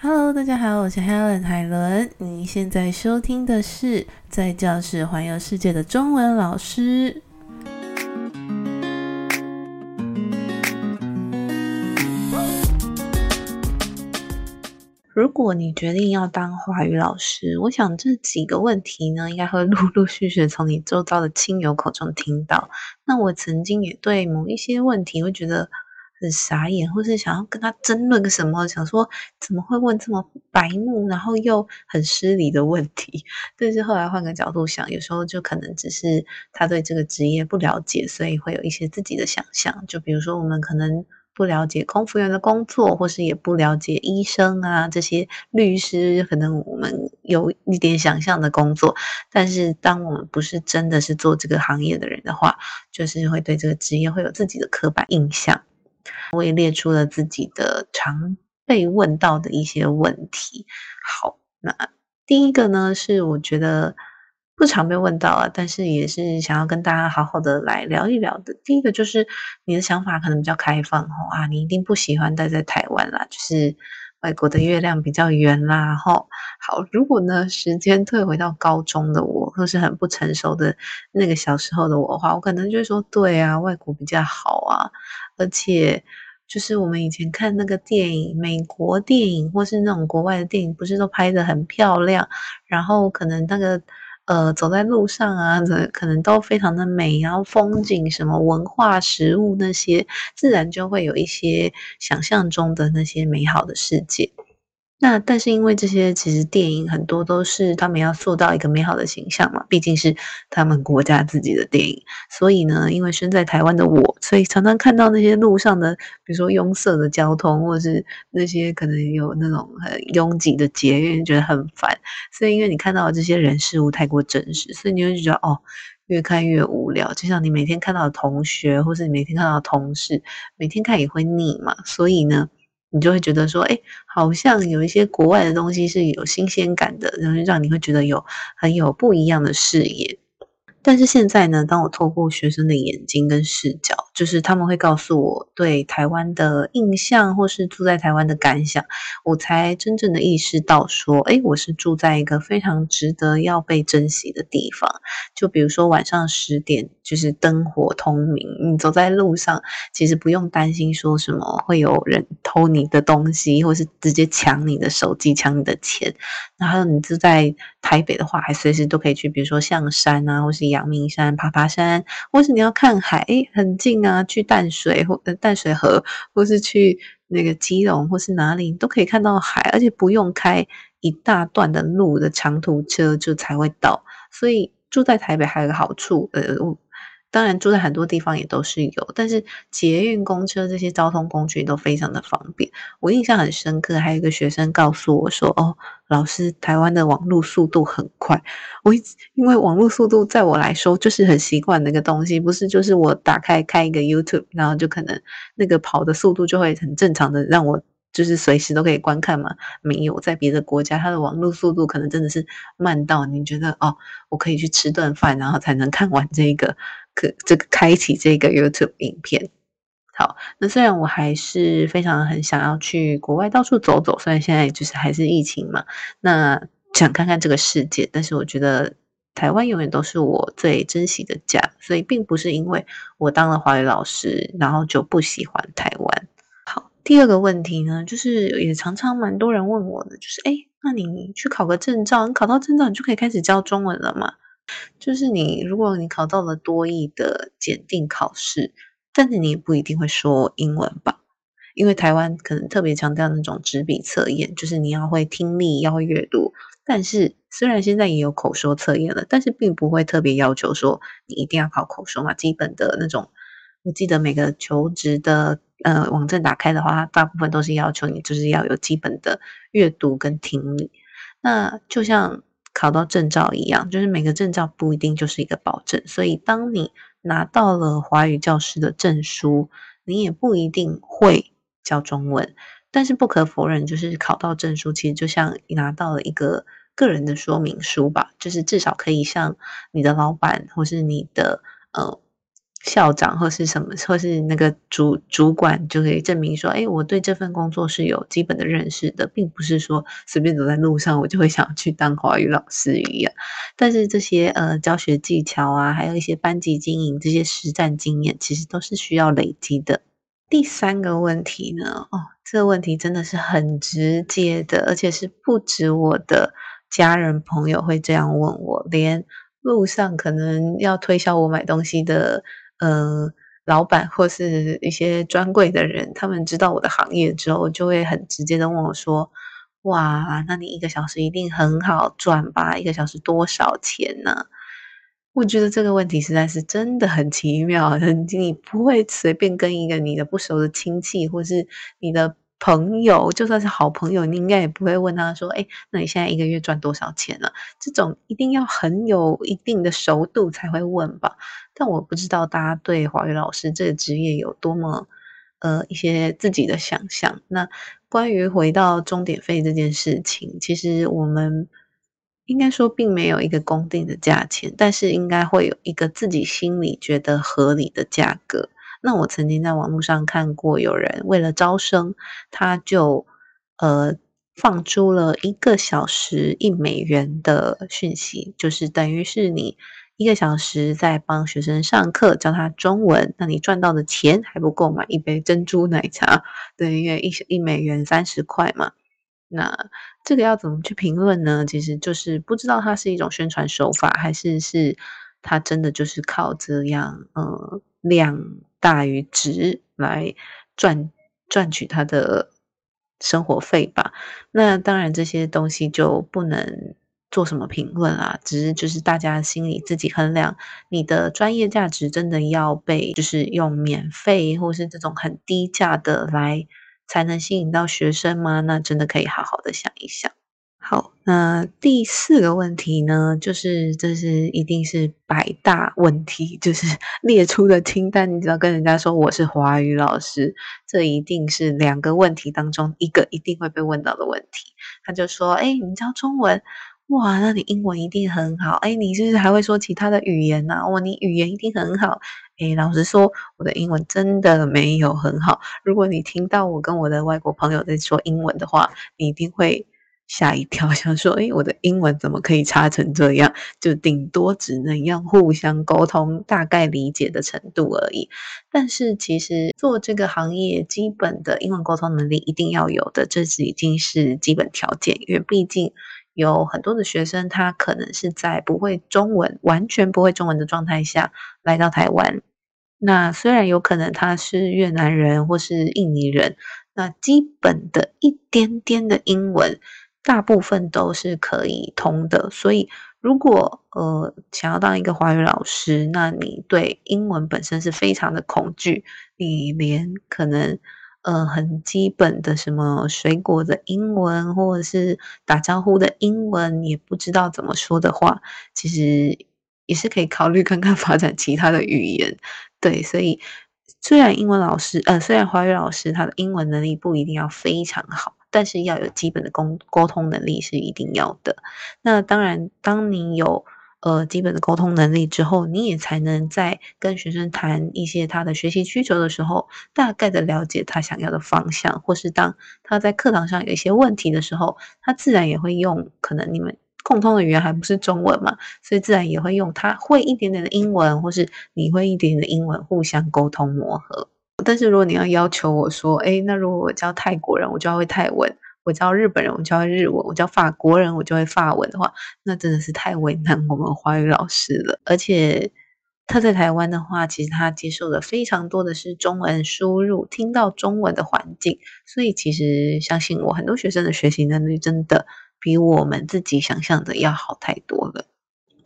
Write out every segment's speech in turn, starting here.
Hello，大家好，我是 Helen 海伦。你现在收听的是在教室环游世界的中文老师。如果你决定要当华语老师，我想这几个问题呢，应该会陆陆续续从你周遭的亲友口中听到。那我曾经也对某一些问题会觉得。很傻眼，或是想要跟他争论个什么，想说怎么会问这么白目，然后又很失礼的问题。但是后来换个角度想，有时候就可能只是他对这个职业不了解，所以会有一些自己的想象。就比如说，我们可能不了解空服员的工作，或是也不了解医生啊这些律师，可能我们有一点想象的工作。但是当我们不是真的是做这个行业的人的话，就是会对这个职业会有自己的刻板印象。我也列出了自己的常被问到的一些问题。好，那第一个呢是我觉得不常被问到啊，但是也是想要跟大家好好的来聊一聊的。第一个就是你的想法可能比较开放哦啊，你一定不喜欢待在台湾啦，就是外国的月亮比较圆啦。吼，好，如果呢时间退回到高中的我，或是很不成熟的那个小时候的我的话，我可能就会说，对啊，外国比较好啊。而且，就是我们以前看那个电影，美国电影或是那种国外的电影，不是都拍的很漂亮？然后可能那个呃，走在路上啊，可能都非常的美，然后风景、什么文化、食物那些，自然就会有一些想象中的那些美好的世界。那但是因为这些其实电影很多都是他们要塑造一个美好的形象嘛，毕竟是他们国家自己的电影，所以呢，因为身在台湾的我，所以常常看到那些路上的，比如说拥塞的交通，或者是那些可能有那种很拥挤的捷运，觉得很烦。所以因为你看到这些人事物太过真实，所以你会觉得哦，越看越无聊。就像你每天看到的同学，或是你每天看到的同事，每天看也会腻嘛。所以呢。你就会觉得说，哎，好像有一些国外的东西是有新鲜感的，然后让你会觉得有很有不一样的视野。但是现在呢，当我透过学生的眼睛跟视角，就是他们会告诉我对台湾的印象，或是住在台湾的感想，我才真正的意识到说，哎，我是住在一个非常值得要被珍惜的地方。就比如说晚上十点，就是灯火通明，你走在路上，其实不用担心说什么会有人偷你的东西，或是直接抢你的手机、抢你的钱。然后你住在台北的话，还随时都可以去，比如说象山啊，或是阳明山爬爬山，或是你要看海，诶很近啊，去淡水或淡水河，或是去那个基隆或是哪里，都可以看到海，而且不用开一大段的路的长途车就才会到。所以住在台北还有个好处，呃。当然，住在很多地方也都是有，但是捷运、公车这些交通工具都非常的方便。我印象很深刻，还有一个学生告诉我说：“哦，老师，台湾的网络速度很快。”我因为网络速度在我来说就是很习惯那个东西，不是就是我打开开一个 YouTube，然后就可能那个跑的速度就会很正常的让我就是随时都可以观看嘛。没有在别的国家，它的网络速度可能真的是慢到你觉得哦，我可以去吃顿饭，然后才能看完这个。这个开启这个 YouTube 影片，好，那虽然我还是非常很想要去国外到处走走，虽然现在就是还是疫情嘛，那想看看这个世界，但是我觉得台湾永远都是我最珍惜的家，所以并不是因为我当了华语老师，然后就不喜欢台湾。好，第二个问题呢，就是也常常蛮多人问我的，就是哎，那你去考个证照，你考到证照，你就可以开始教中文了吗？就是你，如果你考到了多义的检定考试，但是你也不一定会说英文吧？因为台湾可能特别强调那种纸笔测验，就是你要会听力，要会阅读。但是虽然现在也有口说测验了，但是并不会特别要求说你一定要考口说嘛。基本的那种，我记得每个求职的呃网站打开的话，大部分都是要求你就是要有基本的阅读跟听力。那就像。考到证照一样，就是每个证照不一定就是一个保证，所以当你拿到了华语教师的证书，你也不一定会教中文。但是不可否认，就是考到证书，其实就像拿到了一个个人的说明书吧，就是至少可以向你的老板或是你的呃校长或是什么，或是那个主主管就可以证明说，哎，我对这份工作是有基本的认识的，并不是说随便走在路上我就会想去当华语老师一样。但是这些呃教学技巧啊，还有一些班级经营这些实战经验，其实都是需要累积的。第三个问题呢，哦，这个问题真的是很直接的，而且是不止我的家人朋友会这样问我，连路上可能要推销我买东西的。呃，老板或是一些专柜的人，他们知道我的行业之后，就会很直接的问我说：“哇，那你一个小时一定很好赚吧？一个小时多少钱呢？”我觉得这个问题实在是真的很奇妙，你不会随便跟一个你的不熟的亲戚或是你的。朋友就算是好朋友，你应该也不会问他说：“哎，那你现在一个月赚多少钱了？”这种一定要很有一定的熟度才会问吧。但我不知道大家对华语老师这个职业有多么呃一些自己的想象。那关于回到钟点费这件事情，其实我们应该说并没有一个公定的价钱，但是应该会有一个自己心里觉得合理的价格。那我曾经在网络上看过，有人为了招生，他就呃放出了一个小时一美元的讯息，就是等于是你一个小时在帮学生上课教他中文，那你赚到的钱还不够买一杯珍珠奶茶，对，因为一一美元三十块嘛。那这个要怎么去评论呢？其实就是不知道它是一种宣传手法，还是是它真的就是靠这样呃量。大于值来赚赚取他的生活费吧。那当然这些东西就不能做什么评论啦，只是就是大家心里自己衡量，你的专业价值真的要被就是用免费或是这种很低价的来才能吸引到学生吗？那真的可以好好的想一想。好，那第四个问题呢，就是这是一定是百大问题，就是 列出的清单。你只要跟人家说我是华语老师，这一定是两个问题当中一个一定会被问到的问题。他就说：“哎，你教中文，哇，那你英文一定很好。哎，你是不是还会说其他的语言呢？哇，你语言一定很好。哎，老实说，我的英文真的没有很好。如果你听到我跟我的外国朋友在说英文的话，你一定会。”吓一跳，想说：“诶，我的英文怎么可以差成这样？就顶多只能用互相沟通、大概理解的程度而已。但是其实做这个行业，基本的英文沟通能力一定要有的，这是已经是基本条件。因为毕竟有很多的学生，他可能是在不会中文、完全不会中文的状态下来到台湾。那虽然有可能他是越南人或是印尼人，那基本的一点点的英文。”大部分都是可以通的，所以如果呃想要当一个华语老师，那你对英文本身是非常的恐惧，你连可能呃很基本的什么水果的英文或者是打招呼的英文也不知道怎么说的话，其实也是可以考虑看看发展其他的语言。对，所以虽然英文老师呃虽然华语老师他的英文能力不一定要非常好。但是要有基本的沟沟通能力是一定要的。那当然，当你有呃基本的沟通能力之后，你也才能在跟学生谈一些他的学习需求的时候，大概的了解他想要的方向，或是当他在课堂上有一些问题的时候，他自然也会用可能你们共通的语言还不是中文嘛，所以自然也会用他会一点点的英文，或是你会一点点的英文互相沟通磨合。但是如果你要要求我说，哎，那如果我教泰国人，我就要会泰文；我教日本人，我就会日文；我教法国人，我就会法文的话，那真的是太为难我们华语老师了。而且他在台湾的话，其实他接受的非常多的是中文输入，听到中文的环境，所以其实相信我，很多学生的学习能力真的比我们自己想象的要好太多了。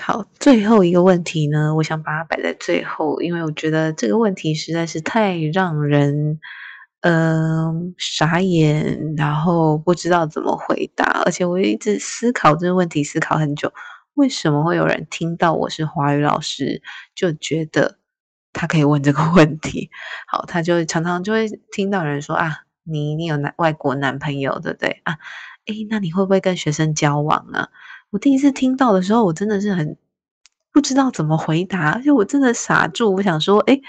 好，最后一个问题呢，我想把它摆在最后，因为我觉得这个问题实在是太让人，嗯，傻眼，然后不知道怎么回答，而且我一直思考这个问题，思考很久，为什么会有人听到我是华语老师就觉得他可以问这个问题？好，他就常常就会听到人说啊，你你有男外国男朋友，对不对啊？诶，那你会不会跟学生交往啊？我第一次听到的时候，我真的是很不知道怎么回答，而且我真的傻住。我想说，哎，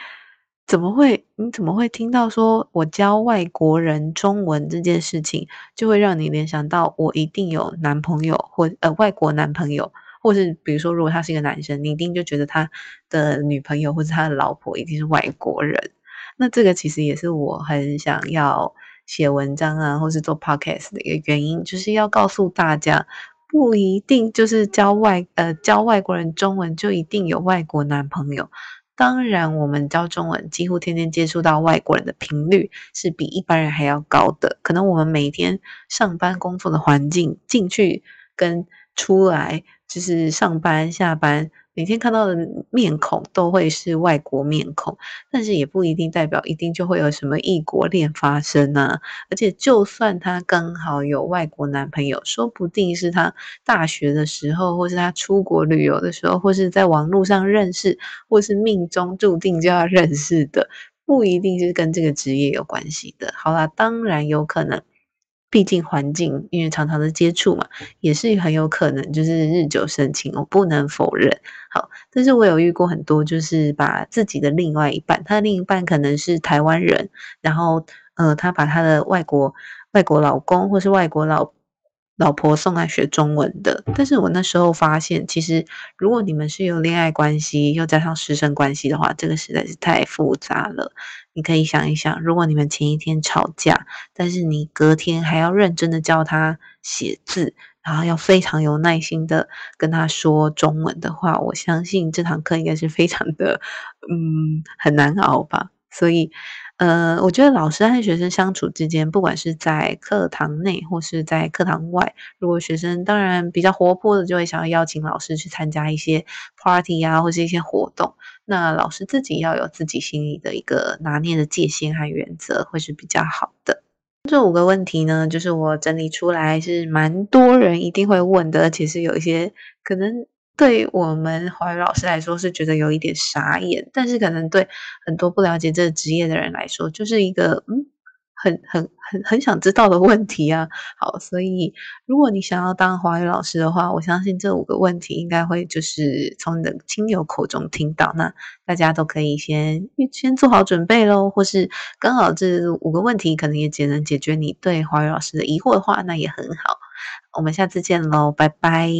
怎么会？你怎么会听到说我教外国人中文这件事情，就会让你联想到我一定有男朋友或呃外国男朋友，或是比如说，如果他是一个男生，你一定就觉得他的女朋友或者他的老婆一定是外国人。那这个其实也是我很想要写文章啊，或是做 podcast 的一个原因，就是要告诉大家。不一定就是教外呃教外国人中文就一定有外国男朋友。当然，我们教中文几乎天天接触到外国人的频率是比一般人还要高的。可能我们每天上班工作的环境进去跟出来，就是上班下班。每天看到的面孔都会是外国面孔，但是也不一定代表一定就会有什么异国恋发生啊！而且，就算她刚好有外国男朋友，说不定是她大学的时候，或是她出国旅游的时候，或是在网络上认识，或是命中注定就要认识的，不一定是跟这个职业有关系的。好啦，当然有可能。毕竟环境，因为常常的接触嘛，也是很有可能就是日久生情，我不能否认。好，但是我有遇过很多，就是把自己的另外一半，他的另一半可能是台湾人，然后呃，他把他的外国外国老公或是外国老。老婆送来学中文的，但是我那时候发现，其实如果你们是有恋爱关系，又加上师生关系的话，这个实在是太复杂了。你可以想一想，如果你们前一天吵架，但是你隔天还要认真的教他写字，然后要非常有耐心的跟他说中文的话，我相信这堂课应该是非常的，嗯，很难熬吧。所以。呃，我觉得老师和学生相处之间，不管是在课堂内或是在课堂外，如果学生当然比较活泼的，就会想要邀请老师去参加一些 party 啊，或是一些活动。那老师自己要有自己心里的一个拿捏的界限和原则，会是比较好的。这五个问题呢，就是我整理出来是蛮多人一定会问的，而且是有一些可能。对我们华语老师来说是觉得有一点傻眼，但是可能对很多不了解这个职业的人来说，就是一个嗯，很很很很想知道的问题啊。好，所以如果你想要当华语老师的话，我相信这五个问题应该会就是从你的亲友口中听到，那大家都可以先先做好准备喽，或是刚好这五个问题可能也只能解决你对华语老师的疑惑的话，那也很好。我们下次见喽，拜拜。